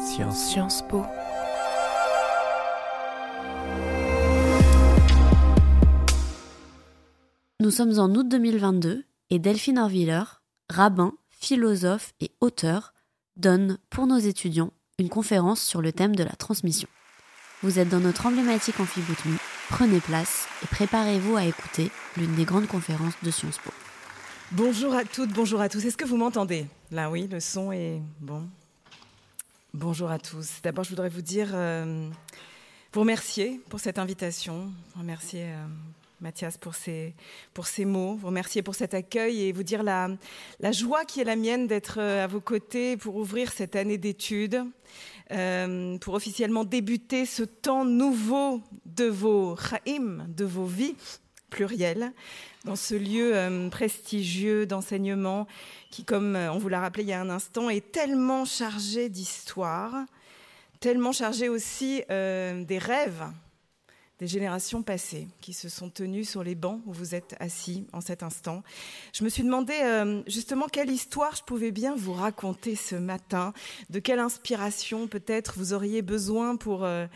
Sciences. Sciences Po. Nous sommes en août 2022 et Delphine Orviller, rabbin, philosophe et auteur, donne pour nos étudiants une conférence sur le thème de la transmission. Vous êtes dans notre emblématique amphiboutmi, prenez place et préparez-vous à écouter l'une des grandes conférences de Sciences Po. Bonjour à toutes, bonjour à tous. Est-ce que vous m'entendez? Là oui, le son est bon. Bonjour à tous. D'abord, je voudrais vous dire, euh, vous remercier pour cette invitation, remercier euh, Mathias pour ses, pour ses mots, vous remercier pour cet accueil et vous dire la, la joie qui est la mienne d'être euh, à vos côtés pour ouvrir cette année d'études, euh, pour officiellement débuter ce temps nouveau de vos chaim, de vos vies plurielles, dans ce lieu euh, prestigieux d'enseignement qui, comme on vous l'a rappelé il y a un instant, est tellement chargé d'histoire, tellement chargé aussi des rêves des générations passées qui se sont tenues sur les bancs où vous êtes assis en cet instant. Je me suis demandé euh, justement quelle histoire je pouvais bien vous raconter ce matin, de quelle inspiration peut-être vous auriez besoin pour, euh,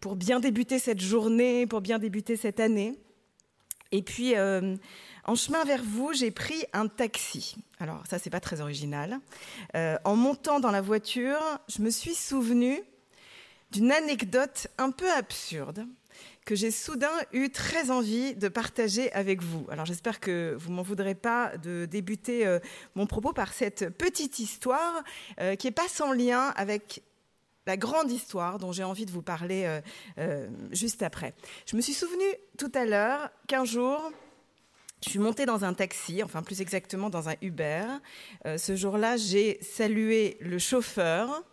pour bien débuter cette journée, pour bien débuter cette année. Et puis, euh, en chemin vers vous, j'ai pris un taxi. Alors, ça, c'est pas très original. en montant dans la voiture, je me suis souvenu d'une anecdote un peu absurde que j'ai soudain eu très envie de partager avec vous. Alors j'espère que vous m'en voudrez pas de débuter euh, mon propos par cette petite histoire euh, qui est pas sans lien avec la grande histoire dont j'ai envie de vous parler euh, juste après. Je me suis souvenu tout à l'heure qu'un jour, je suis montée dans un taxi, enfin plus exactement dans un Uber. ce jour-là, j'ai salué le chauffeur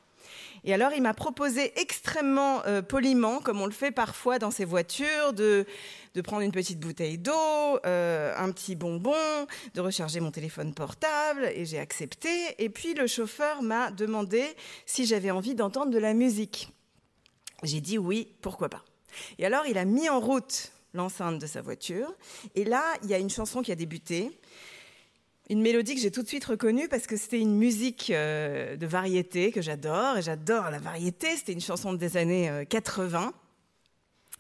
et alors, il m'a proposé extrêmement euh, poliment, comme on le fait parfois dans ces voitures, de, de prendre une petite bouteille d'eau, euh, un petit bonbon, de recharger mon téléphone portable, et j'ai accepté. Et puis, le chauffeur m'a demandé si j'avais envie d'entendre de la musique. J'ai dit oui, pourquoi pas. Et alors, il a mis en route l'enceinte de sa voiture, et là, il y a une chanson qui a débuté une mélodie que j'ai tout de suite reconnue parce que c'était une musique euh, de variété que j'adore, et j'adore la variété. C'était une chanson des années 80. Euh,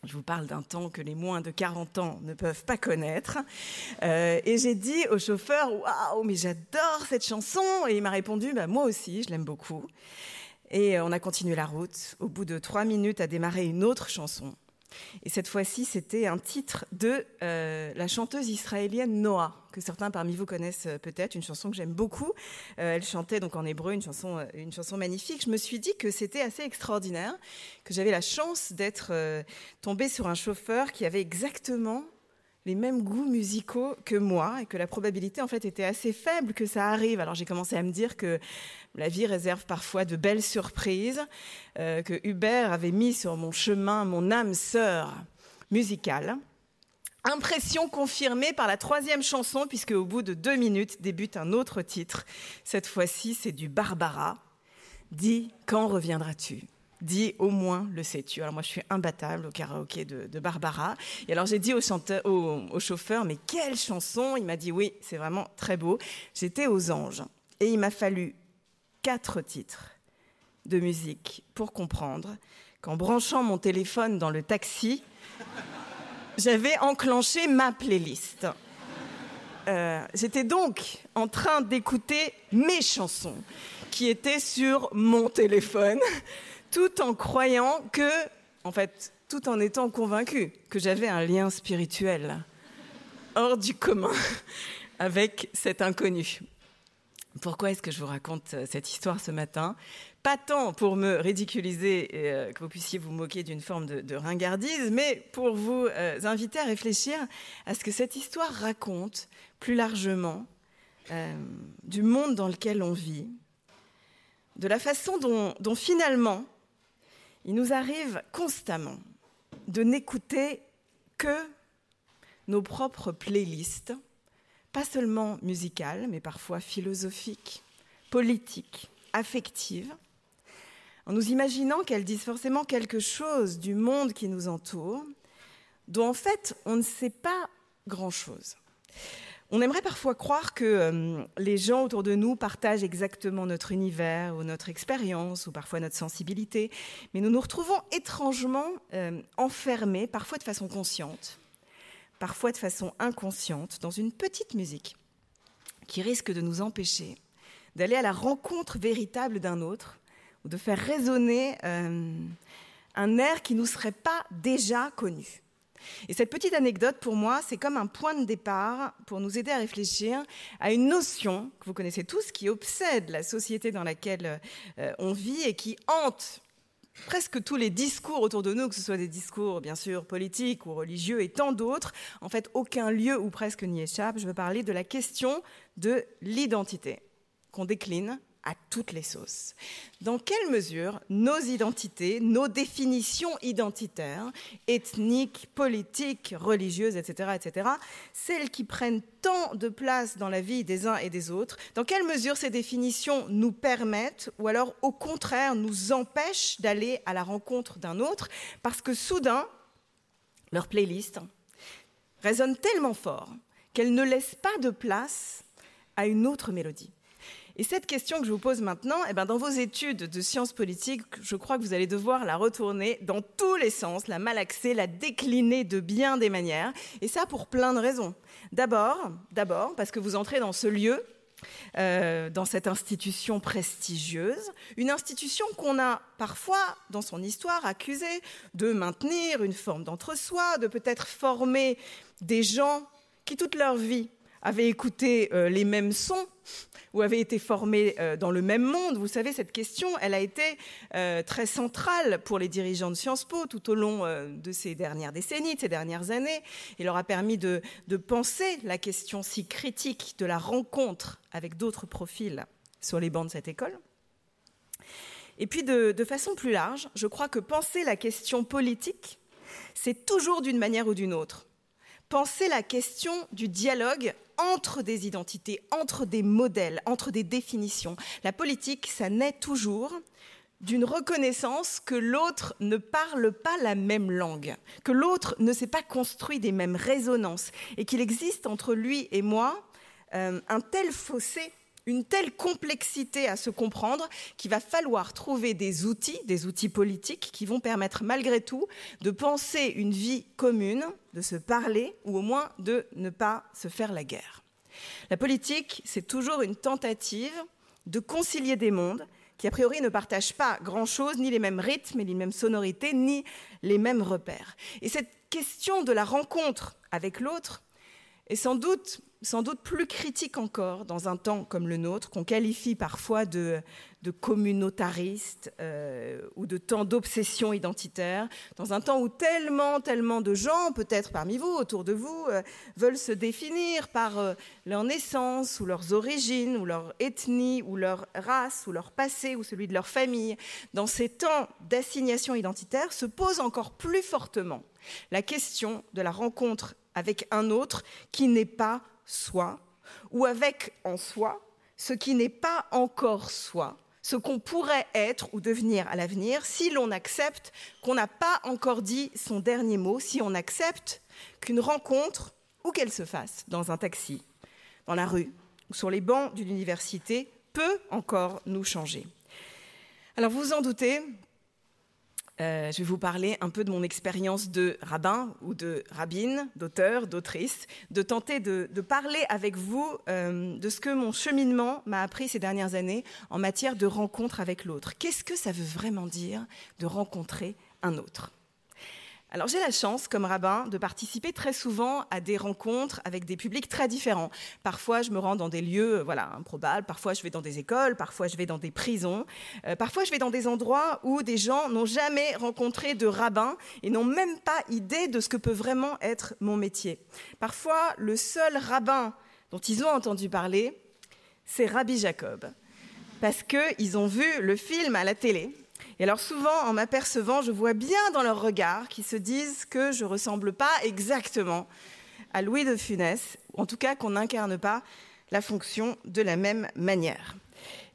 Je vous parle d'un temps que les moins de 40 ans ne peuvent pas connaître. Euh, et j'ai dit au chauffeur, waouh, mais j'adore cette chanson. Et il m'a répondu, bah, moi aussi, je l'aime beaucoup. Et on a continué la route. Au bout de trois minutes, a démarré une autre chanson. Et cette fois-ci, c'était un titre de euh, la chanteuse israélienne Noah, que certains parmi vous connaissent euh, peut-être, une chanson que j'aime beaucoup. Euh, elle chantait donc en hébreu une chanson, une chanson magnifique. Je me suis dit que c'était assez extraordinaire, que j'avais la chance d'être tombée sur un chauffeur qui avait exactement les mêmes goûts musicaux que moi et que la probabilité en fait était assez faible que ça arrive. Alors j'ai commencé à me dire que la vie réserve parfois de belles surprises, euh, que Hubert avait mis sur mon chemin mon âme sœur musicale. Impression confirmée par la troisième chanson, puisque au bout de deux minutes débute un autre titre. Cette fois-ci, c'est du Barbara. Dis, quand reviendras-tu? Dis au moins le sais-tu. Alors moi je suis imbattable au karaoké de, Barbara. Et alors j'ai dit au, chanteur, au, chauffeur, mais quelle chanson? Il m'a dit oui, c'est vraiment très beau. J'étais aux anges. Et il m'a fallu quatre titres de musique pour comprendre qu'en branchant mon téléphone dans le taxi, j'avais enclenché ma playlist. Euh, j'étais donc en train d'écouter mes chansons qui étaient sur mon téléphone tout en croyant que, en fait, tout en étant convaincu que j'avais un lien spirituel hors du commun avec cet inconnu. Pourquoi est-ce que je vous raconte euh, cette histoire ce matin? Pas tant pour me ridiculiser et euh, que vous puissiez vous moquer d'une forme de, ringardise, mais pour vous euh, inviter à réfléchir à ce que cette histoire raconte plus largement du monde dans lequel on vit, de la façon dont finalement il nous arrive constamment de n'écouter que nos propres playlists, pas seulement musicales, mais parfois philosophiques, politiques, affectives, en nous imaginant qu'elles disent forcément quelque chose du monde qui nous entoure, dont en fait on ne sait pas grand-chose. On aimerait parfois croire que euh, les gens autour de nous partagent exactement notre univers ou notre expérience ou parfois notre sensibilité, mais nous nous retrouvons étrangement euh, enfermés, parfois de façon consciente, parfois de façon inconsciente, dans une petite musique qui risque de nous empêcher d'aller à la rencontre véritable d'un autre ou de faire résonner euh, un air qui ne nous serait pas déjà connu. Et cette petite anecdote, pour moi, c'est comme un point de départ pour nous aider à réfléchir à une notion que vous connaissez tous, qui obsède la société dans laquelle euh, on vit et qui hante presque tous les discours autour de nous, que ce soit des discours bien sûr politiques ou religieux et tant d'autres. En fait, aucun lieu ou presque n'y échappe. Je veux parler de la question de l'identité qu'on décline à toutes les sauces. Dans quelle mesure nos identités, nos définitions identitaires, ethniques, politiques, religieuses, etc., etc., celles qui prennent tant de place dans la vie des uns et des autres, dans quelle mesure ces définitions nous permettent ou alors au contraire nous empêchent d'aller à la rencontre d'un autre parce que soudain, leur playlist résonne tellement fort qu'elle ne laisse pas de place à une autre mélodie? Et cette question que je vous pose maintenant, eh ben dans vos études de sciences politiques, je crois que vous allez devoir la retourner dans tous les sens, la malaxer, la décliner de bien des manières, et ça pour plein de raisons. D'abord, d'abord parce que vous entrez dans ce lieu euh, dans cette institution prestigieuse, une institution qu'on a parfois, dans son histoire, accusée de maintenir une forme d'entre-soi, de peut-être former des gens qui toute leur vie avaient écouté euh, les mêmes sons ou avaient été formés euh, dans le même monde. Vous savez, cette question, elle a été euh, très centrale pour les dirigeants de Sciences Po tout au long de ces dernières décennies, de ces dernières années. Il leur a permis de, penser la question si critique de la rencontre avec d'autres profils sur les bancs de cette école. Et puis, de, de façon plus large, je crois que penser la question politique, c'est toujours d'une manière ou d'une autre penser la question du dialogue entre des identités, entre des modèles, entre des définitions. La politique, ça naît toujours d'une reconnaissance que l'autre ne parle pas la même langue, que l'autre ne s'est pas construit des mêmes résonances et qu'il existe entre lui et moi euh, un tel fossé une telle complexité à se comprendre qu'il va falloir trouver des outils, des outils politiques qui vont permettre malgré tout de penser une vie commune, de se parler ou au moins de ne pas se faire la guerre. La politique, c'est toujours une tentative de concilier des mondes qui a priori ne partagent pas grand-chose, ni les mêmes rythmes, ni les mêmes sonorités, ni les mêmes repères. Et cette question de la rencontre avec l'autre est sans doute sans doute plus critique encore dans un temps comme le nôtre, qu'on qualifie parfois de, communautariste euh, ou de temps d'obsession identitaire, dans un temps où tellement, tellement de gens, peut-être parmi vous, autour de vous, euh, veulent se définir par euh, leur naissance ou leurs origines ou leur ethnie ou leur race ou leur passé ou celui de leur famille. Dans ces temps d'assignation identitaire se pose encore plus fortement la question de la rencontre avec un autre qui n'est pas soi, ou avec en soi ce qui n'est pas encore soi, ce qu'on pourrait être ou devenir à l'avenir si l'on accepte qu'on n'a pas encore dit son dernier mot, si on accepte qu'une rencontre, où qu'elle se fasse, dans un taxi, dans la rue ou sur les bancs d'une université, peut encore nous changer. Alors vous vous en doutez, euh, je vais vous parler un peu de mon expérience de rabbin ou de rabbine, d'auteur, d'autrice, de tenter de, parler avec vous euh, de ce que mon cheminement m'a appris ces dernières années en matière de rencontre avec l'autre. Qu'est-ce que ça veut vraiment dire de rencontrer un autre? Alors j'ai la chance, comme rabbin, de participer très souvent à des rencontres avec des publics très différents. Parfois, je me rends dans des lieux, euh, voilà, improbables. Parfois, je vais dans des écoles. Parfois, je vais dans des prisons. Euh, parfois, je vais dans des endroits où des gens n'ont jamais rencontré de rabbin et n'ont même pas idée de ce que peut vraiment être mon métier. Parfois, le seul rabbin dont ils ont entendu parler, c'est Rabbi Jacob, parce qu'ils ont vu le film à la télé et alors souvent, en m'apercevant, je vois bien dans leurs regards qu'ils se disent que je ressemble pas exactement à Louis de Funès, ou en tout cas qu'on n'incarne pas la fonction de la même manière.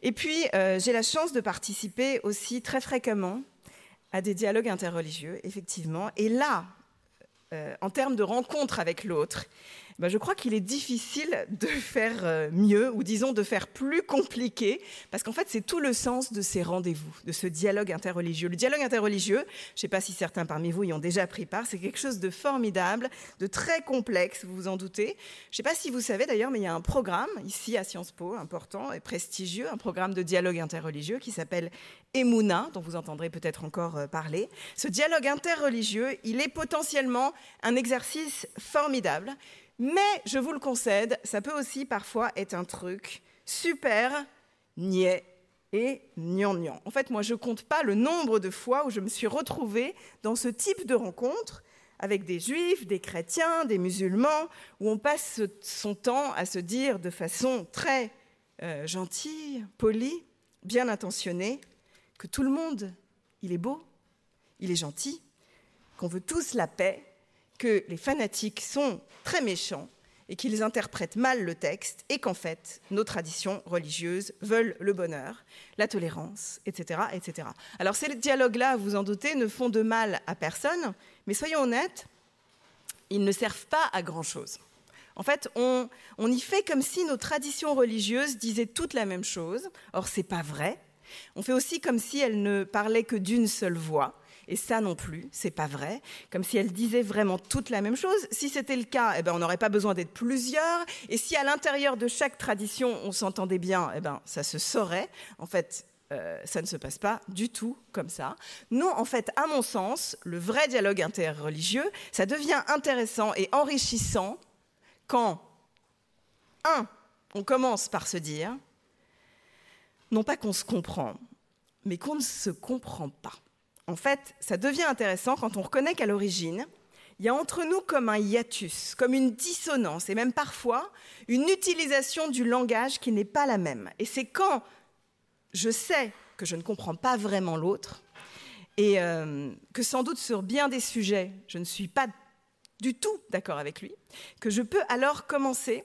Et puis, euh, j'ai la chance de participer aussi très fréquemment à des dialogues interreligieux, effectivement. Et là, euh, en termes de rencontre avec l'autre, ben, je crois qu'il est difficile de faire euh, mieux, ou disons de faire plus compliqué, parce qu'en fait, c'est tout le sens de ces rendez-vous, de ce dialogue interreligieux. Le dialogue interreligieux, je ne sais pas si certains parmi vous y ont déjà pris part, c'est quelque chose de formidable, de très complexe, vous vous en doutez. Je ne sais pas si vous savez d'ailleurs, mais il y a un programme ici à Sciences Po, important et prestigieux, un programme de dialogue interreligieux qui s'appelle Emouna, dont vous entendrez peut-être encore euh, parler. Ce dialogue interreligieux, il est potentiellement un exercice formidable mais je vous le concède, ça peut aussi parfois être un truc super niais et gnangnan. En fait, moi, je compte pas le nombre de fois où je me suis retrouvée dans ce type de rencontre avec des juifs, des chrétiens, des musulmans, où on passe son temps à se dire de façon très euh, gentille, polie, bien intentionnée, que tout le monde, il est beau, il est gentil, qu'on veut tous la paix, que les fanatiques sont très méchants et qu'ils interprètent mal le texte et qu'en fait, nos traditions religieuses veulent le bonheur, la tolérance, etc. etc. Alors ces dialogues-là, vous en doutez, ne font de mal à personne, mais soyons honnêtes, ils ne servent pas à grand-chose. En fait, on, on, y fait comme si nos traditions religieuses disaient toutes la même chose. Or, c'est pas vrai. On fait aussi comme si elles ne parlaient que d'une seule voix. Et ça non plus, c'est pas vrai. Comme si elle disait vraiment toute la même chose. Si c'était le cas, eh ben, on n'aurait pas besoin d'être plusieurs. Et si à l'intérieur de chaque tradition, on s'entendait bien, eh ben, ça se saurait. En fait, euh, ça ne se passe pas du tout comme ça. Non, en fait, à mon sens, le vrai dialogue interreligieux, ça devient intéressant et enrichissant quand, un, on commence par se dire, non pas qu'on se comprend, mais qu'on ne se comprend pas en fait, ça devient intéressant quand on reconnaît qu'à l'origine, il y a entre nous comme un hiatus, comme une dissonance, et même parfois une utilisation du langage qui n'est pas la même. Et c'est quand je sais que je ne comprends pas vraiment l'autre, et euh, que sans doute sur bien des sujets, je ne suis pas du tout d'accord avec lui, que je peux alors commencer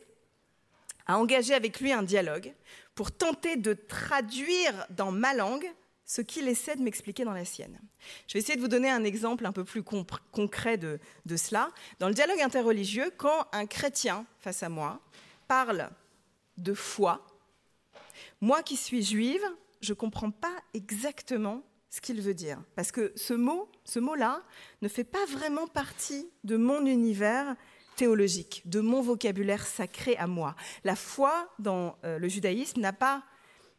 à engager avec lui un dialogue pour tenter de traduire dans ma langue ce qu'il essaie de m'expliquer dans la sienne. Je vais essayer de vous donner un exemple un peu plus concret de, cela. Dans le dialogue interreligieux, quand un chrétien face à moi parle de foi, moi qui suis juive, je ne comprends pas exactement ce qu'il veut dire. Parce que ce mot, ce mot-là, ne fait pas vraiment partie de mon univers théologique, de mon vocabulaire sacré à moi. La foi dans euh, le judaïsme n'a pas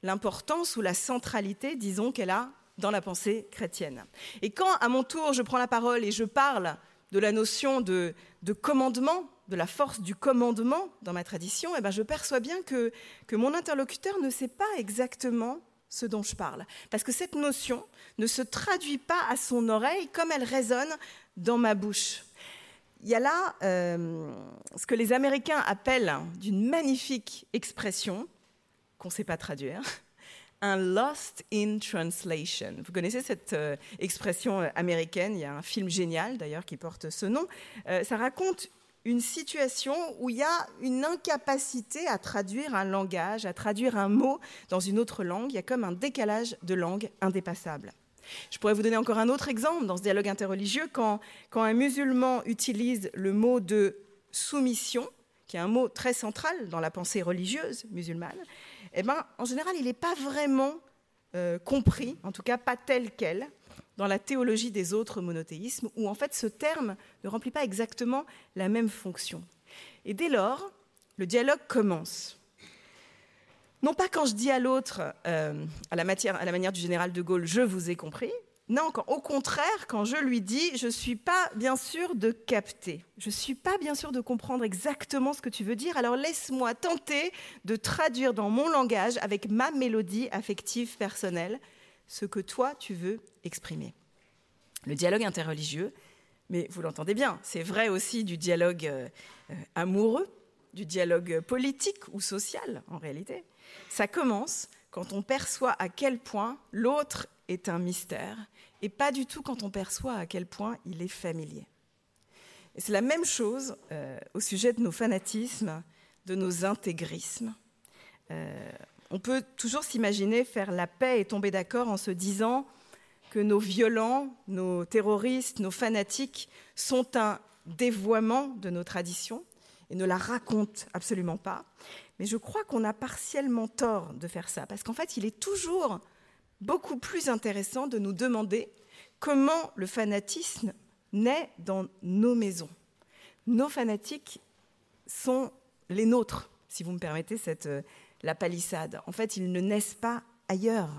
l'importance ou la centralité, disons, qu'elle a dans la pensée chrétienne. Et quand, à mon tour, je prends la parole et je parle de la notion de, commandement, de la force du commandement dans ma tradition, eh ben je perçois bien que, que mon interlocuteur ne sait pas exactement ce dont je parle. Parce que cette notion ne se traduit pas à son oreille comme elle résonne dans ma bouche. Il y a là euh, ce que les Américains appellent d'une magnifique expression, qu'on ne sait pas traduire, un lost in translation. Vous connaissez cette euh, expression euh, américaine, il y a un film génial d'ailleurs qui porte ce nom. Euh, ça raconte une situation où il y a une incapacité à traduire un langage, à traduire un mot dans une autre langue. Il y a comme un décalage de langue indépassable. Je pourrais vous donner encore un autre exemple dans ce dialogue interreligieux, quand, quand un musulman utilise le mot de soumission, qui est un mot très central dans la pensée religieuse musulmane, eh ben, en général, il n'est pas vraiment euh, compris, en tout cas pas tel quel, dans la théologie des autres monothéismes, où en fait ce terme ne remplit pas exactement la même fonction. Et dès lors, le dialogue commence. Non pas quand je dis à l'autre, euh, à, la à la manière du général de Gaulle, je vous ai compris, non, au contraire, quand je lui dis, je ne suis pas bien sûr de capter, je ne suis pas bien sûr de comprendre exactement ce que tu veux dire, alors laisse-moi tenter de traduire dans mon langage, avec ma mélodie affective personnelle, ce que toi tu veux exprimer. Le dialogue interreligieux, mais vous l'entendez bien, c'est vrai aussi du dialogue euh, amoureux, du dialogue politique ou social en réalité. Ça commence quand on perçoit à quel point l'autre est un mystère, et pas du tout quand on perçoit à quel point il est familier. C'est la même chose euh, au sujet de nos fanatismes, de nos intégrismes. Euh, on peut toujours s'imaginer faire la paix et tomber d'accord en se disant que nos violents, nos terroristes, nos fanatiques sont un dévoiement de nos traditions et ne la raconte absolument pas. Mais je crois qu'on a partiellement tort de faire ça, parce qu'en fait, il est toujours beaucoup plus intéressant de nous demander comment le fanatisme naît dans nos maisons. Nos fanatiques sont les nôtres, si vous me permettez cette, euh, la palissade. En fait, ils ne naissent pas ailleurs.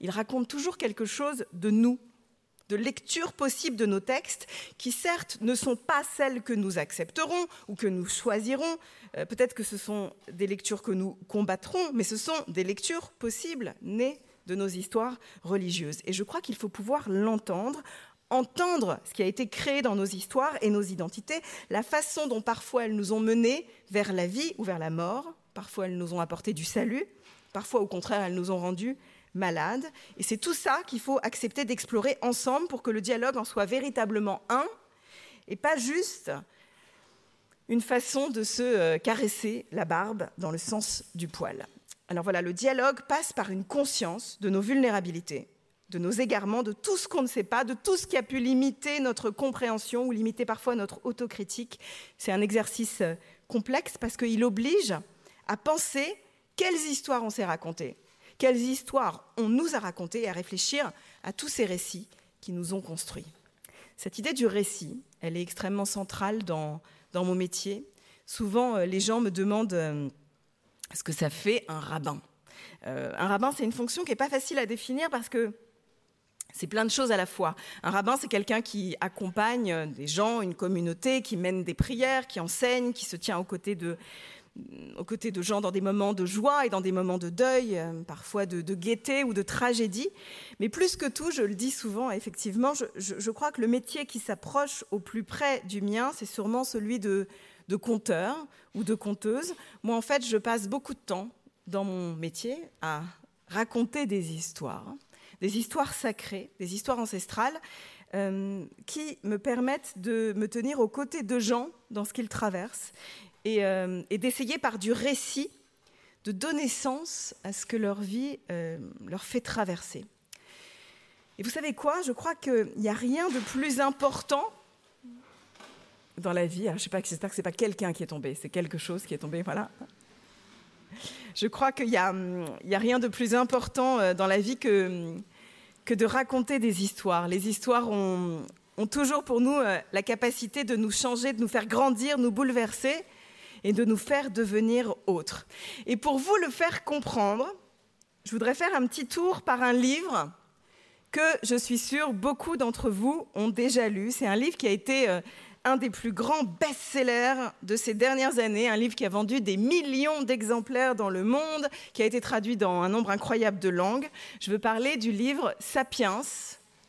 Ils racontent toujours quelque chose de nous, de lecture possible de nos textes, qui certes ne sont pas celles que nous accepterons ou que nous choisirons. Euh, peut-être que ce sont des lectures que nous combattrons, mais ce sont des lectures possibles, nées de nos histoires religieuses. Et je crois qu'il faut pouvoir l'entendre entendre ce qui a été créé dans nos histoires et nos identités, la façon dont parfois elles nous ont menés vers la vie ou vers la mort, parfois elles nous ont apporté du salut, parfois au contraire elles nous ont rendus malades. Et c'est tout ça qu'il faut accepter d'explorer ensemble pour que le dialogue en soit véritablement un et pas juste une façon de se euh, caresser la barbe dans le sens du poil. Alors voilà, le dialogue passe par une conscience de nos vulnérabilités, de nos égarements, de tout ce qu'on ne sait pas, de tout ce qui a pu limiter notre compréhension ou limiter parfois notre autocritique. C'est un exercice euh, complexe parce qu'il oblige à penser quelles histoires on s'est racontées, quelles histoires on nous a racontées et à réfléchir à tous ces récits qui nous ont construits. Cette idée du récit, elle est extrêmement centrale dans, dans mon métier. Souvent, euh, les gens me demandent euh, ce que ça fait un rabbin. un rabbin, c'est une fonction qui n'est pas facile à définir parce que c'est plein de choses à la fois. Un rabbin, c'est quelqu'un qui accompagne des gens, une communauté, qui mène des prières, qui enseigne, qui se tient aux côtés de, gens dans des moments de joie et dans des moments de deuil, euh, parfois de, gaieté ou de tragédie. Mais plus que tout, je le dis souvent, effectivement, je crois que le métier qui s'approche au plus près du mien, c'est sûrement celui de, de conteur ou de conteuse. Moi, en fait, je passe beaucoup de temps dans mon métier à raconter des histoires des histoires sacrées, des histoires ancestrales, euh, qui me permettent de me tenir aux côtés de gens dans ce qu'ils traversent et, euh, d'essayer par du récit de donner sens à ce que leur vie euh, leur fait traverser. Et vous savez quoi? Je crois qu'il n'y a rien de plus important dans la vie. je sais pas, j'espère que c'est pas quelqu'un qui est tombé, c'est quelque chose qui est tombé, voilà. Je crois qu'il n'y a, a, rien de plus important euh, dans la vie que, que de raconter des histoires. Les histoires ont, ont toujours pour nous euh, la capacité de nous changer, de nous faire grandir, nous bouleverser et de nous faire devenir autres. Et pour vous le faire comprendre, je voudrais faire un petit tour par un livre que je suis sûre beaucoup d'entre vous ont déjà lu. C'est un livre qui a été euh, un des plus grands best-sellers de ces dernières années, un livre qui a vendu des millions d'exemplaires dans le monde, qui a été traduit dans un nombre incroyable de langues. Je veux parler du livre Sapiens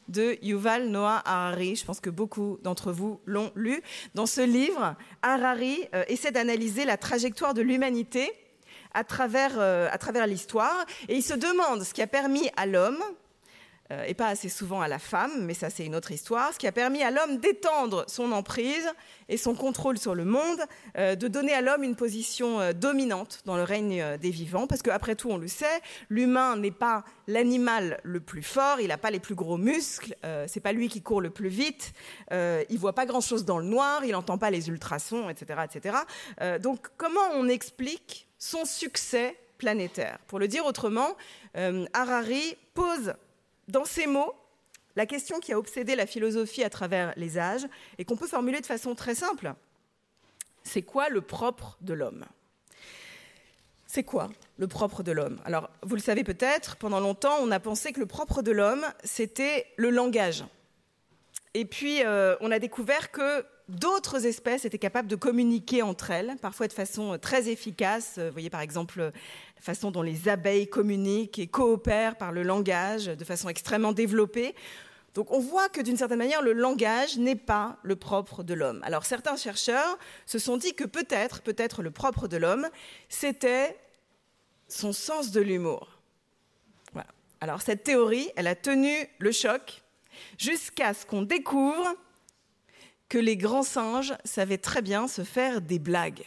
de Yuval Noah Harari. Je pense que beaucoup d'entre vous l'ont lu. Dans ce livre, Harari euh, essaie d'analyser la trajectoire de l'humanité à travers, euh, à travers l'histoire et il se demande ce qui a permis à l'homme et pas assez souvent à la femme, mais ça c'est une autre histoire, ce qui a permis à l'homme d'étendre son emprise et son contrôle sur le monde, euh, de donner à l'homme une position euh, dominante dans le règne des vivants, parce qu'après tout on le sait, l'humain n'est pas l'animal le plus fort, il n'a pas les plus gros muscles, c'est pas lui qui court le plus vite, il voit pas grand chose dans le noir, il n'entend pas les ultrasons, etc., etc. donc comment on explique son succès planétaire? Pour le dire autrement, Harari pose dans ces mots, la question qui a obsédé la philosophie à travers les âges et qu'on peut formuler de façon très simple, c'est quoi le propre de l'homme? C'est quoi le propre de l'homme? Alors, vous le savez peut-être, pendant longtemps, on a pensé que le propre de l'homme, c'était le langage. Et puis, euh, on a découvert que d'autres espèces étaient capables de communiquer entre elles, parfois de façon très efficace. Vous voyez par exemple la façon dont les abeilles communiquent et coopèrent par le langage de façon extrêmement développée. Donc on voit que d'une certaine manière, le langage n'est pas le propre de l'homme. Alors certains chercheurs se sont dit que peut-être, peut-être le propre de l'homme, c'était son sens de l'humour. Voilà. Alors cette théorie, elle a tenu le choc jusqu'à ce qu'on découvre que les grands singes savaient très bien se faire des blagues.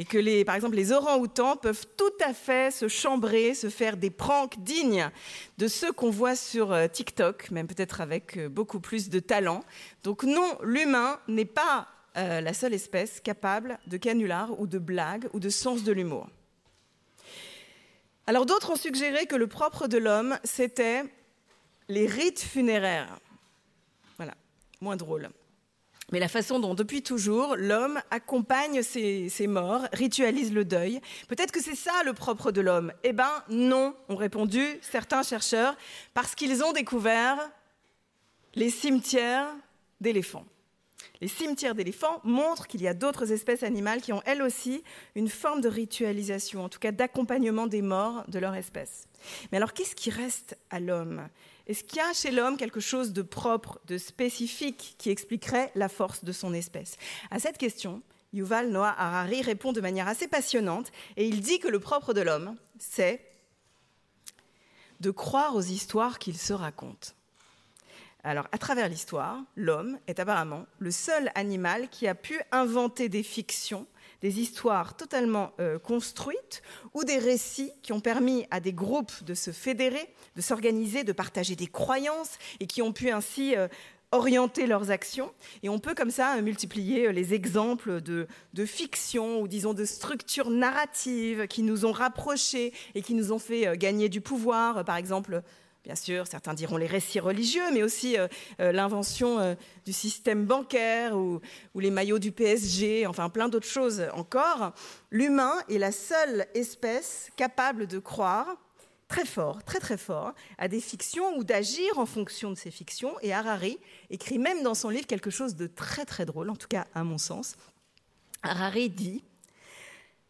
Et que, les, par exemple, les orangs-outans peuvent tout à fait se chambrer, se faire des pranks dignes de ceux qu'on voit sur euh, TikTok, même peut-être avec euh, beaucoup plus de talent. Donc non, l'humain n'est pas euh, la seule espèce capable de canular ou de blague ou de sens de l'humour. Alors d'autres ont suggéré que le propre de l'homme, c'était les rites funéraires. Voilà, moins drôle. Mais la façon dont, depuis toujours, l'homme accompagne ses, morts, ritualise le deuil, peut-être que c'est ça le propre de l'homme. Eh bien, non, ont répondu certains chercheurs, parce qu'ils ont découvert les cimetières d'éléphants. Les cimetières d'éléphants montrent qu'il y a d'autres espèces animales qui ont elles aussi une forme de ritualisation, en tout cas d'accompagnement des morts de leur espèce. Mais alors qu'est-ce qui reste à l'homme? Est-ce qu'il y a chez l'homme quelque chose de propre, de spécifique qui expliquerait la force de son espèce? À cette question, Yuval Noah Harari répond de manière assez passionnante et il dit que le propre de l'homme, c'est de croire aux histoires qu'il se raconte. Alors, à travers l'histoire, l'homme est apparemment le seul animal qui a pu inventer des fictions, des histoires totalement euh, construites ou des récits qui ont permis à des groupes de se fédérer, de s'organiser, de partager des croyances et qui ont pu ainsi euh, orienter leurs actions. Et on peut comme ça multiplier euh, les exemples de, de fiction ou disons de structures narratives qui nous ont rapprochés et qui nous ont fait gagner du pouvoir. Par exemple, Bien sûr, certains diront les récits religieux, mais aussi euh, euh, l'invention euh, du système bancaire ou, les maillots du PSG, enfin plein d'autres choses encore. L'humain est la seule espèce capable de croire très fort, très très fort, à des fictions ou d'agir en fonction de ces fictions. Et Harari écrit même dans son livre quelque chose de très très drôle, en tout cas à mon sens. Harari dit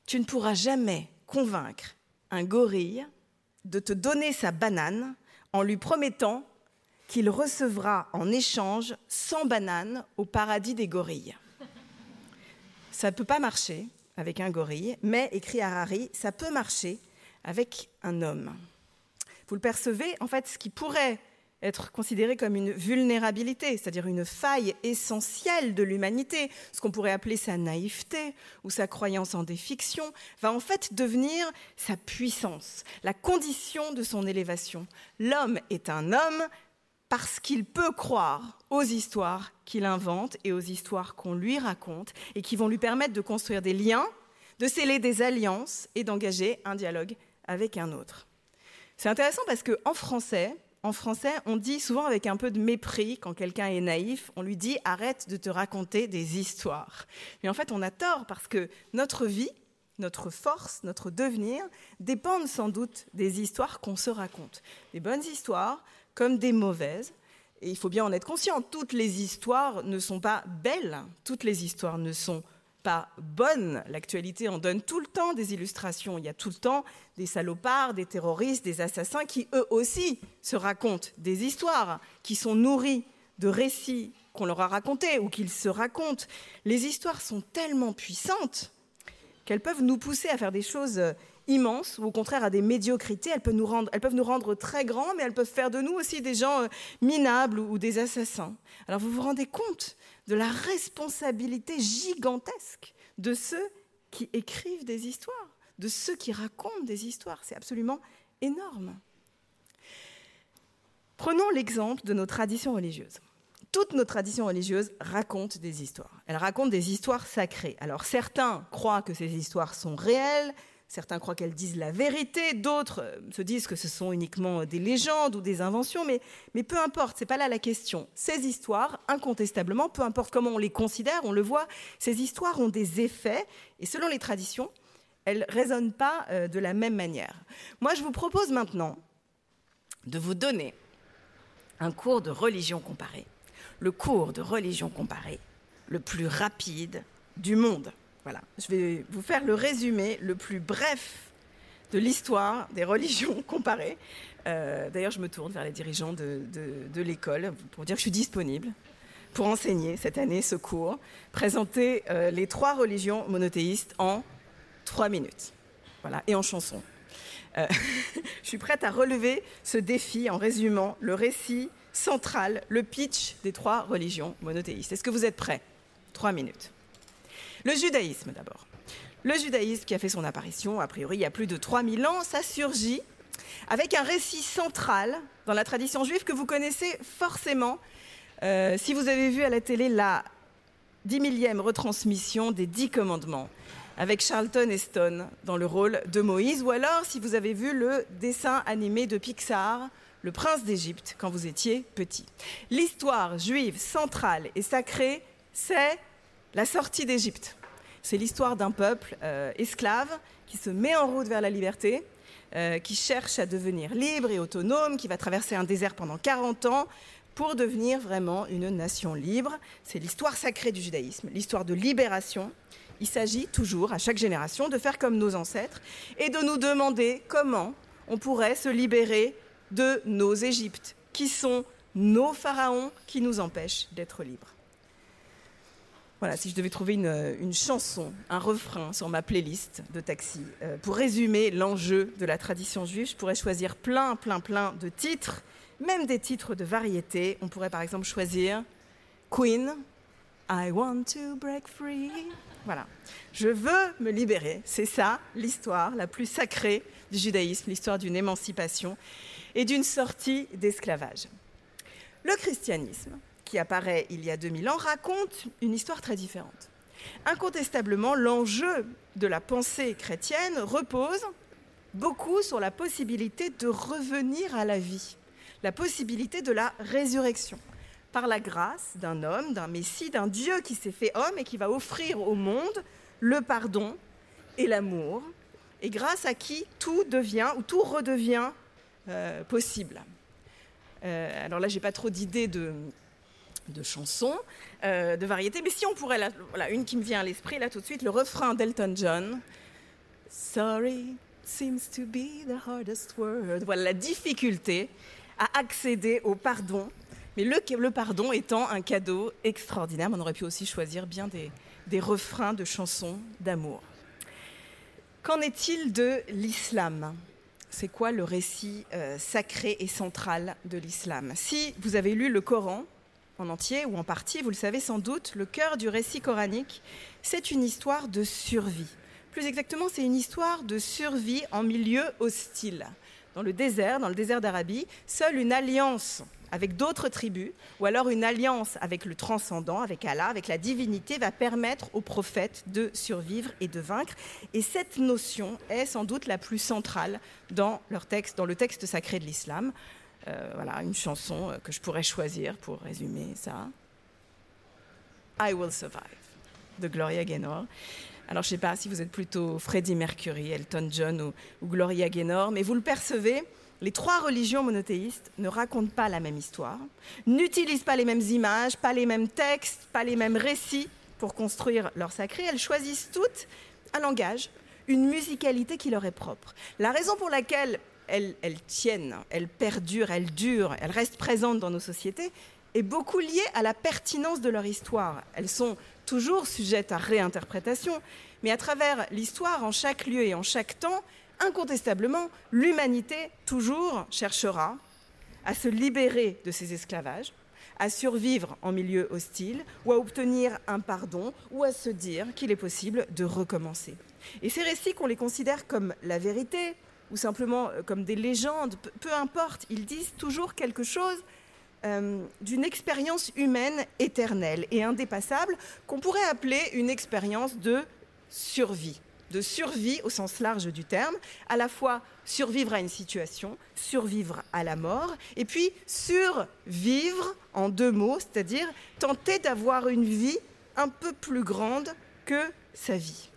Tu ne pourras jamais convaincre un gorille de te donner sa banane en lui promettant qu'il recevra en échange 100 bananes au paradis des gorilles. Ça ne peut pas marcher avec un gorille, mais, écrit Harari, ça peut marcher avec un homme. Vous le percevez, en fait, ce qui pourrait être considéré comme une vulnérabilité, c'est-à-dire une faille essentielle de l'humanité, ce qu'on pourrait appeler sa naïveté ou sa croyance en des fictions, va en fait devenir sa puissance, la condition de son élévation. L'homme est un homme parce qu'il peut croire aux histoires qu'il invente et aux histoires qu'on lui raconte et qui vont lui permettre de construire des liens, de sceller des alliances et d'engager un dialogue avec un autre. C'est intéressant parce qu'en français, en français, on dit souvent avec un peu de mépris, quand quelqu'un est naïf, on lui dit arrête de te raconter des histoires. Mais en fait, on a tort parce que notre vie, notre force, notre devenir dépendent sans doute des histoires qu'on se raconte. Des bonnes histoires comme des mauvaises. Et il faut bien en être conscient, toutes les histoires ne sont pas belles, toutes les histoires ne sont pas pas bonne. L'actualité en donne tout le temps des illustrations. Il y a tout le temps des salopards, des terroristes, des assassins qui eux aussi se racontent des histoires, qui sont nourries de récits qu'on leur a racontés ou qu'ils se racontent. Les histoires sont tellement puissantes qu'elles peuvent nous pousser à faire des choses immenses ou au contraire à des médiocrités. Elles peuvent nous rendre, très grands, mais elles peuvent faire de nous aussi des gens euh, minables ou des assassins. Alors vous vous rendez compte de la responsabilité gigantesque de ceux qui écrivent des histoires, de ceux qui racontent des histoires. C'est absolument énorme. Prenons l'exemple de nos traditions religieuses. Toutes nos traditions religieuses racontent des histoires. Elles racontent des histoires sacrées. Alors certains croient que ces histoires sont réelles, Certains croient qu'elles disent la vérité, d'autres euh, se disent que ce sont uniquement des légendes ou des inventions, mais, peu importe, c'est pas là la question. Ces histoires, incontestablement, peu importe comment on les considère, on le voit, ces histoires ont des effets, et selon les traditions, elles résonnent pas euh, de la même manière. Moi, je vous propose maintenant de vous donner un cours de religion comparée, le cours de religion comparée le plus rapide du monde. Je vais vous faire le résumé le plus bref de l'histoire des religions comparées. Euh, d'ailleurs, je me tourne vers les dirigeants de, l'école pour dire que je suis disponible pour enseigner cette année ce cours, présenter euh, les trois religions monothéistes en trois minutes. Voilà, et en chanson. Euh, je suis prête à relever ce défi en résumant le récit central, le pitch des trois religions monothéistes. Est-ce que vous êtes prêts? Trois minutes. Le judaïsme d'abord. Le judaïsme qui a fait son apparition, a priori, il y a plus de 3000 ans, ça surgit avec un récit central dans la tradition juive que vous connaissez forcément. Euh, si vous avez vu à la télé la dix millième retransmission des dix commandements avec Charlton Heston dans le rôle de Moïse, ou alors si vous avez vu le dessin animé de Pixar, Le Prince d'Égypte, quand vous étiez petit. L'histoire juive centrale et sacrée, c'est la sortie d'Égypte. C'est l'histoire d'un peuple euh, esclave qui se met en route vers la liberté, euh, qui cherche à devenir libre et autonome, qui va traverser un désert pendant 40 ans pour devenir vraiment une nation libre. C'est l'histoire sacrée du judaïsme, l'histoire de libération il s'agit toujours, à chaque génération, de faire comme nos ancêtres et de nous demander comment on pourrait se libérer de nos Égyptes, qui sont nos pharaons qui nous empêchent d'être libres. Voilà, si je devais trouver une, chanson, un refrain sur ma playlist de taxi, euh, pour résumer l'enjeu de la tradition juive, je pourrais choisir plein, plein, plein de titres, même des titres de variété. On pourrait par exemple choisir Queen, I want to break free. Voilà. Je veux me libérer. C'est ça l'histoire la plus sacrée du judaïsme, l'histoire d'une émancipation et d'une sortie d'esclavage. Le christianisme, qui apparaît il y a 2000 ans, raconte une histoire très différente. Incontestablement, l'enjeu de la pensée chrétienne repose beaucoup sur la possibilité de revenir à la vie, la possibilité de la résurrection par la grâce d'un homme, d'un Messie, d'un Dieu qui s'est fait homme et qui va offrir au monde le pardon et l'amour, et grâce à qui tout devient ou tout redevient euh, possible. Euh, alors là, j'ai pas trop d'idées de, de chansons, euh, de variétés, mais si on pourrait, voilà, une qui me vient à l'esprit là tout de suite, le refrain d'Elton John. Sorry seems to be the hardest word. Voilà la difficulté à accéder au pardon mais le, pardon étant un cadeau extraordinaire, on aurait pu aussi choisir bien des, refrains de chansons d'amour. Qu'en est-il de l'islam? C'est quoi le récit euh, sacré et central de l'islam? Si vous avez lu le Coran en entier ou en partie, vous le savez sans doute, le cœur du récit coranique, c'est une histoire de survie. Plus exactement, c'est une histoire de survie en milieu hostile. Dans le désert, dans le désert d'Arabie, seule une alliance avec d'autres tribus, ou alors une alliance avec le transcendant, avec Allah, avec la divinité, va permettre aux prophètes de survivre et de vaincre. Et cette notion est sans doute la plus centrale dans, leur texte, dans le texte sacré de l'islam. Euh, voilà, une chanson euh, que je pourrais choisir pour résumer ça. I Will Survive, de Gloria Gaynor. Alors je ne sais pas si vous êtes plutôt Freddie Mercury, Elton John ou, ou Gloria Gaynor, mais vous le percevez, les trois religions monothéistes ne racontent pas la même histoire, n'utilisent pas les mêmes images, pas les mêmes textes, pas les mêmes récits pour construire leur sacré. Elles choisissent toutes un langage, une musicalité qui leur est propre. La raison pour laquelle elles, tiennent, elles perdurent, elles durent, elles restent présentes dans nos sociétés est beaucoup liée à la pertinence de leur histoire. Elles sont toujours sujettes à réinterprétation, mais à travers l'histoire, en chaque lieu et en chaque temps, incontestablement, l'humanité toujours cherchera à se libérer de ses esclavages, à survivre en milieu hostile, ou à obtenir un pardon, ou à se dire qu'il est possible de recommencer. Et ces récits, qu'on les considère comme la vérité, ou simplement euh, comme des légendes, peu importe, ils disent toujours quelque chose euh, d'une expérience humaine éternelle et indépassable qu'on pourrait appeler une expérience de survie de survie au sens large du terme, à la fois survivre à une situation, survivre à la mort, et puis survivre en deux mots, c'est-à-dire tenter d'avoir une vie un peu plus grande que sa vie.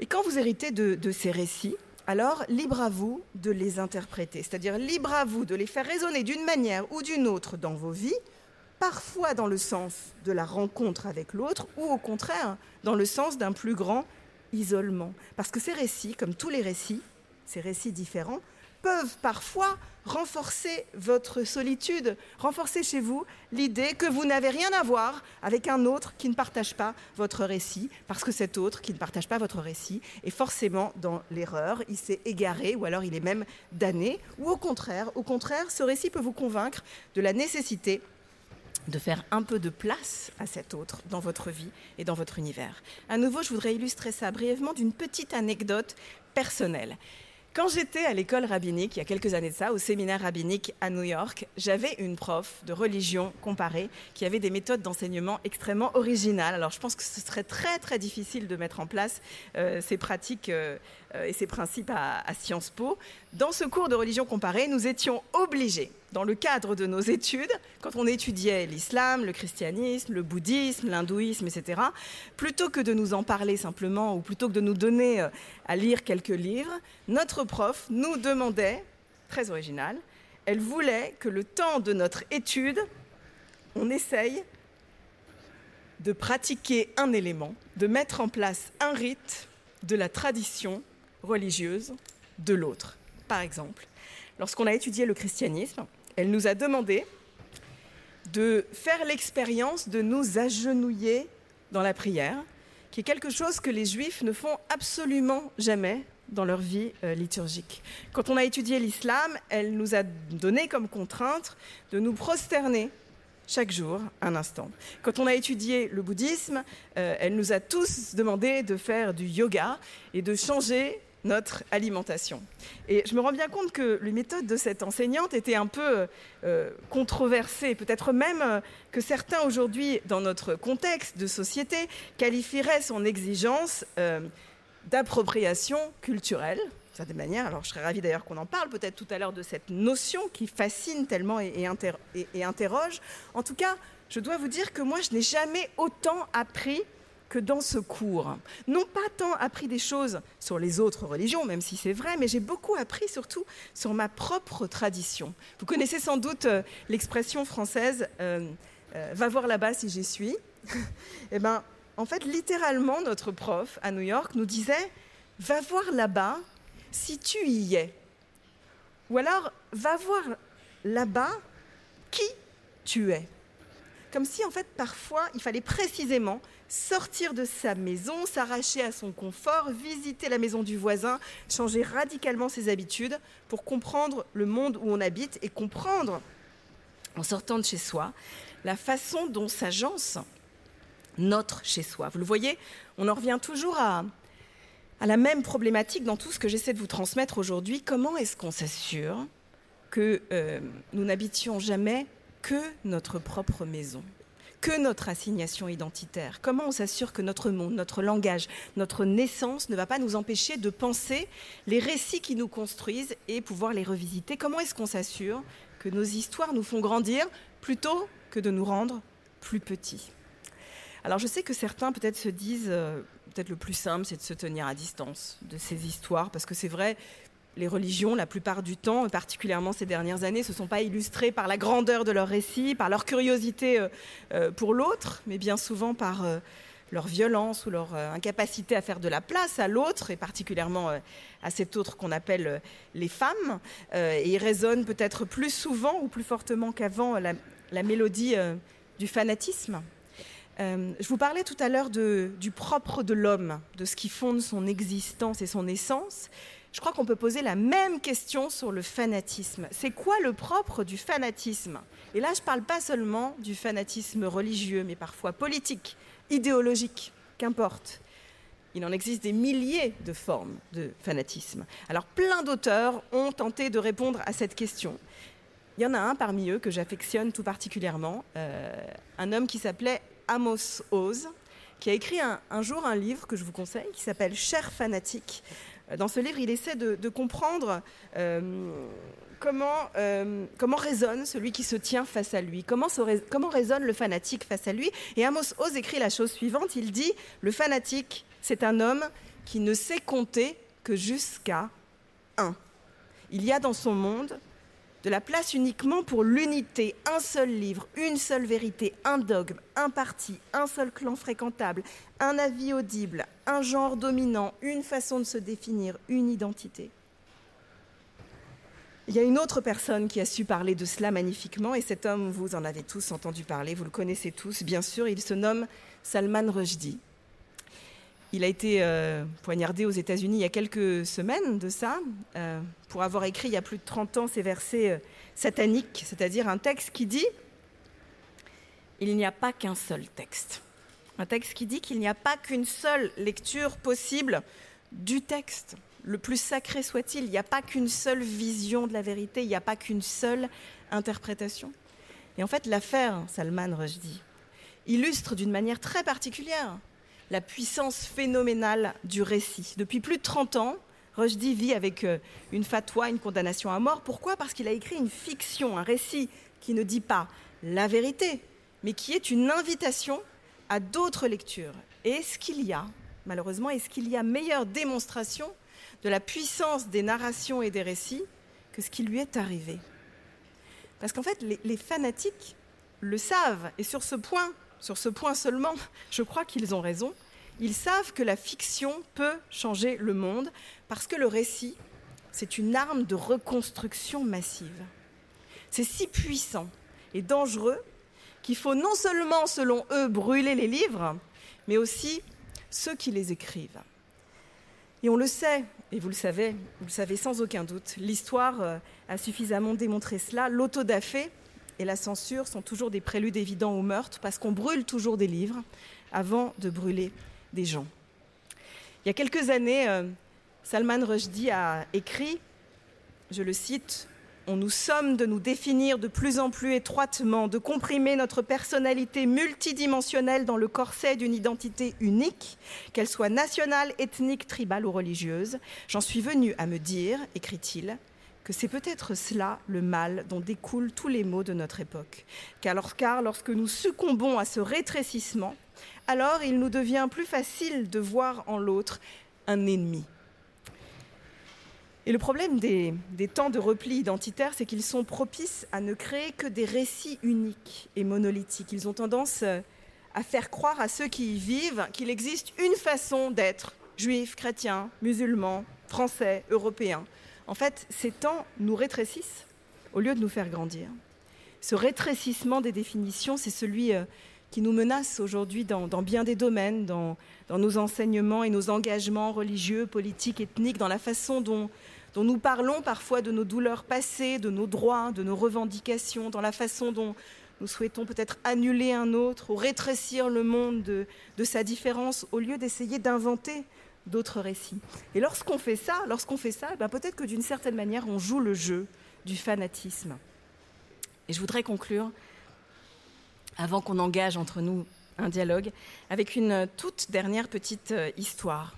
Et quand vous héritez de, de ces récits, alors libre à vous de les interpréter, c'est-à-dire libre à vous de les faire résonner d'une manière ou d'une autre dans vos vies, parfois dans le sens de la rencontre avec l'autre, ou au contraire dans le sens d'un plus grand isolement. Parce que ces récits, comme tous les récits, ces récits différents, peuvent parfois renforcer votre solitude, renforcer chez vous l'idée que vous n'avez rien à voir avec un autre qui ne partage pas votre récit, parce que cet autre qui ne partage pas votre récit est forcément dans l'erreur, il s'est égaré ou alors il est même damné, ou au contraire, au contraire, ce récit peut vous convaincre de la nécessité de faire un peu de place à cet autre dans votre vie et dans votre univers. À nouveau, je voudrais illustrer ça brièvement d'une petite anecdote personnelle. Quand j'étais à l'école rabbinique, il y a quelques années de ça, au séminaire rabbinique à New York, j'avais une prof de religion comparée qui avait des méthodes d'enseignement extrêmement originales. Alors je pense que ce serait très très difficile de mettre en place euh, ces pratiques euh, et ces principes à, Sciences Po. Dans ce cours de religion comparée, nous étions obligés, dans le cadre de nos études, quand on étudiait l'islam, le christianisme, le bouddhisme, l'hindouisme, etc., plutôt que de nous en parler simplement ou plutôt que de nous donner à lire quelques livres, notre prof nous demandait, très original, elle voulait que le temps de notre étude, on essaye de pratiquer un élément, de mettre en place un rite de la tradition religieuse de l'autre. Par exemple, lorsqu'on a étudié le christianisme, elle nous a demandé de faire l'expérience de nous agenouiller dans la prière, qui est quelque chose que les juifs ne font absolument jamais dans leur vie euh, liturgique. Quand on a étudié l'islam, elle nous a donné comme contrainte de nous prosterner chaque jour un instant. Quand on a étudié le bouddhisme, euh, elle nous a tous demandé de faire du yoga et de changer notre alimentation. Et je me rends bien compte que les méthodes de cette enseignante étaient un peu euh, controversées, peut-être même euh, que certains aujourd'hui, dans notre contexte de société, qualifieraient son exigence euh, d'appropriation culturelle. De certaine manière, alors je serais ravie d'ailleurs qu'on en parle peut-être tout à l'heure de cette notion qui fascine tellement et, et, inter et, et interroge. En tout cas, je dois vous dire que moi, je n'ai jamais autant appris que dans ce cours. Non pas tant appris des choses sur les autres religions, même si c'est vrai, mais j'ai beaucoup appris surtout sur ma propre tradition. Vous connaissez sans doute euh, l'expression française euh, euh, va voir là-bas si j'y suis. eh ben, en fait, littéralement, notre prof à New York nous disait va voir là-bas si tu y es. Ou alors, va voir là-bas qui tu es. Comme si, en fait, parfois, il fallait précisément sortir de sa maison, s'arracher à son confort, visiter la maison du voisin, changer radicalement ses habitudes pour comprendre le monde où on habite et comprendre, en sortant de chez soi, la façon dont s'agence notre chez soi. Vous le voyez, on en revient toujours à, la même problématique dans tout ce que j'essaie de vous transmettre aujourd'hui. Comment est-ce qu'on s'assure que euh, nous n'habitions jamais que notre propre maison? Que notre assignation identitaire. Comment on s'assure que notre monde, notre langage, notre naissance ne va pas nous empêcher de penser les récits qui nous construisent et pouvoir les revisiter? Comment est-ce qu'on s'assure que nos histoires nous font grandir plutôt que de nous rendre plus petits? Alors je sais que certains peut-être se disent, euh, peut-être le plus simple, c'est de se tenir à distance de ces histoires, parce que c'est vrai, les religions, la plupart du temps, particulièrement ces dernières années, se sont pas illustrées par la grandeur de leur récit, par leur curiosité euh, euh, pour l'autre, mais bien souvent par euh, leur violence ou leur incapacité à faire de la place à l'autre, et particulièrement à cet autre qu'on appelle les femmes. Et ils résonnent peut-être plus souvent ou plus fortement qu'avant la, mélodie du fanatisme. Je vous parlais tout à l'heure du propre de l'homme, de ce qui fonde son existence et son essence je crois qu'on peut poser la même question sur le fanatisme. C'est quoi le propre du fanatisme? Et là, je ne parle pas seulement du fanatisme religieux, mais parfois politique, idéologique, qu'importe. Il en existe des milliers de formes de fanatisme. Alors, plein d'auteurs ont tenté de répondre à cette question. Il y en a un parmi eux que j'affectionne tout particulièrement, euh, un homme qui s'appelait Amos Oz, qui a écrit un, jour un livre que je vous conseille, qui s'appelle Cher fanatique, dans ce livre, il essaie de, comprendre euh, comment, euh, comment résonne celui qui se tient face à lui, comment résonne le fanatique face à lui. Et Amos Oz écrit la chose suivante, il dit, le fanatique, c'est un homme qui ne sait compter que jusqu'à un. Il y a dans son monde de la place uniquement pour l'unité, un seul livre, une seule vérité, un dogme, un parti, un seul clan fréquentable, un avis audible, un genre dominant, une façon de se définir, une identité. Il y a une autre personne qui a su parler de cela magnifiquement, et cet homme, vous en avez tous entendu parler, vous le connaissez tous, bien sûr, il se nomme Salman Rushdie. Il a été euh, poignardé aux États-Unis il y a quelques semaines de ça, euh, pour avoir écrit il y a plus de 30 ans ces versets euh, sataniques, c'est-à-dire un texte qui dit Il n'y a pas qu'un seul texte. Un texte qui dit qu'il n'y a pas qu'une seule lecture possible du texte. le plus sacré soit-il, il n'y a pas qu'une seule vision de la vérité, il n'y a pas qu'une seule interprétation. Et en fait, l'affaire Salman Rushdie illustre d'une manière très particulière la puissance phénoménale du récit. Depuis plus de 30 ans, Rushdie vit avec euh, une fatwa, une condamnation à mort. Pourquoi? Parce qu'il a écrit une fiction, un récit qui ne dit pas la vérité, mais qui est une invitation à d'autres lectures. Et est-ce qu'il y a, malheureusement, est-ce qu'il y a meilleure démonstration de la puissance des narrations et des récits que ce qui lui est arrivé Parce qu'en fait, les, les fanatiques le savent, et sur ce point, sur ce point seulement, je crois qu'ils ont raison. Ils savent que la fiction peut changer le monde parce que le récit, c'est une arme de reconstruction massive. C'est si puissant et dangereux qu'il faut non seulement, selon eux, brûler les livres, mais aussi ceux qui les écrivent. Et on le sait, et vous le savez, vous le savez sans aucun doute, l'histoire euh, a suffisamment démontré cela. L'autodafé et la censure sont toujours des préludes évidents au meurtre, parce qu'on brûle toujours des livres avant de brûler des gens. Il y a quelques années, euh, Salman Rushdie a écrit, je le cite, on nous somme de nous définir de plus en plus étroitement, de comprimer notre personnalité multidimensionnelle dans le corset d'une identité unique, qu'elle soit nationale, ethnique, tribale ou religieuse. J'en suis venu à me dire, écrit-il, que c'est peut-être cela le mal dont découlent tous les maux de notre époque. Car, lorsque nous succombons à ce rétrécissement, alors il nous devient plus facile de voir en l'autre un ennemi. Et le problème des, des temps de repli identitaire, c'est qu'ils sont propices à ne créer que des récits uniques et monolithiques. Ils ont tendance euh, à faire croire à ceux qui y vivent qu'il existe une façon d'être, juif, chrétien, musulman, français, européen. En fait, ces temps nous rétrécissent au lieu de nous faire grandir. Ce rétrécissement des définitions, c'est celui euh, qui nous menace aujourd'hui dans, bien des domaines, dans, nos enseignements et nos engagements religieux, politiques, ethniques, dans la façon dont, nous parlons parfois de nos douleurs passées, de nos droits, de nos revendications, dans la façon dont nous souhaitons peut-être annuler un autre ou rétrécir le monde de, de sa différence au lieu d'essayer d'inventer d'autres récits. Et lorsqu'on fait ça, lorsqu'on fait ça, ben peut-être que d'une certaine manière, on joue le jeu du fanatisme. Et je voudrais conclure, avant qu'on engage entre nous un dialogue, avec une toute dernière petite euh, histoire.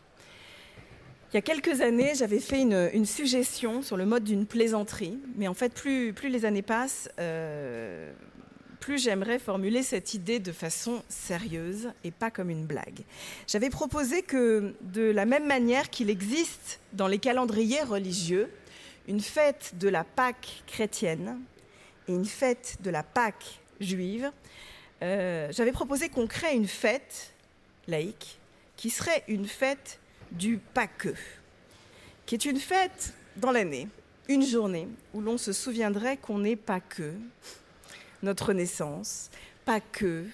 Il y a quelques années, j'avais fait une, suggestion sur le mode d'une plaisanterie, mais en fait, plus, plus les années passent, euh, plus j'aimerais formuler cette idée de façon sérieuse et pas comme une blague. J'avais proposé que, de la même manière qu'il existe dans les calendriers religieux, une fête de la Pâque chrétienne et une fête de la Pâque juive, euh, j'avais proposé qu'on crée une fête laïque qui serait une fête du Pâqueux, qui est une fête dans l'année, une journée où l'on se souviendrait qu'on n'est pas que notre naissance, pas que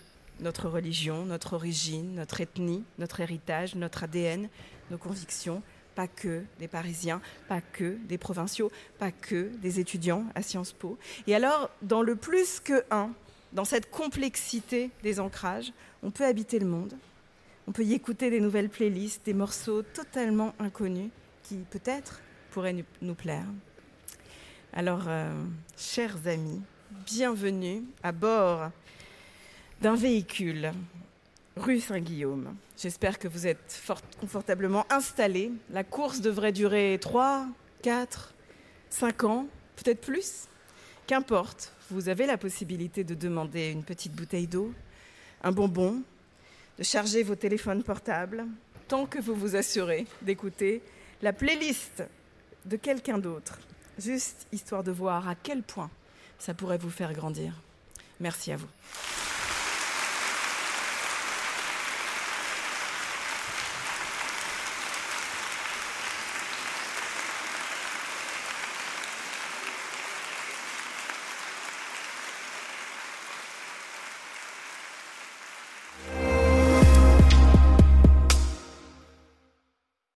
notre religion, notre origine, notre ethnie, notre héritage, notre ADN, nos convictions, pas que des Parisiens, pas que des provinciaux, pas que des étudiants à Sciences Po. Et alors, dans le plus que un, dans cette complexité des ancrages, on peut habiter le monde, on peut y écouter des nouvelles playlists, des morceaux totalement inconnus qui peut-être pourraient nous plaire. Alors, euh, chers amis, bienvenue à bord d'un véhicule rue Saint-Guillaume. J'espère que vous êtes fort confortablement installés. La course devrait durer 3, 4, 5 ans, peut-être plus. Qu'importe, vous avez la possibilité de demander une petite bouteille d'eau, un bonbon, de charger vos téléphones portables, tant que vous vous assurez d'écouter la playlist de quelqu'un d'autre, juste histoire de voir à quel point ça pourrait vous faire grandir. Merci à vous.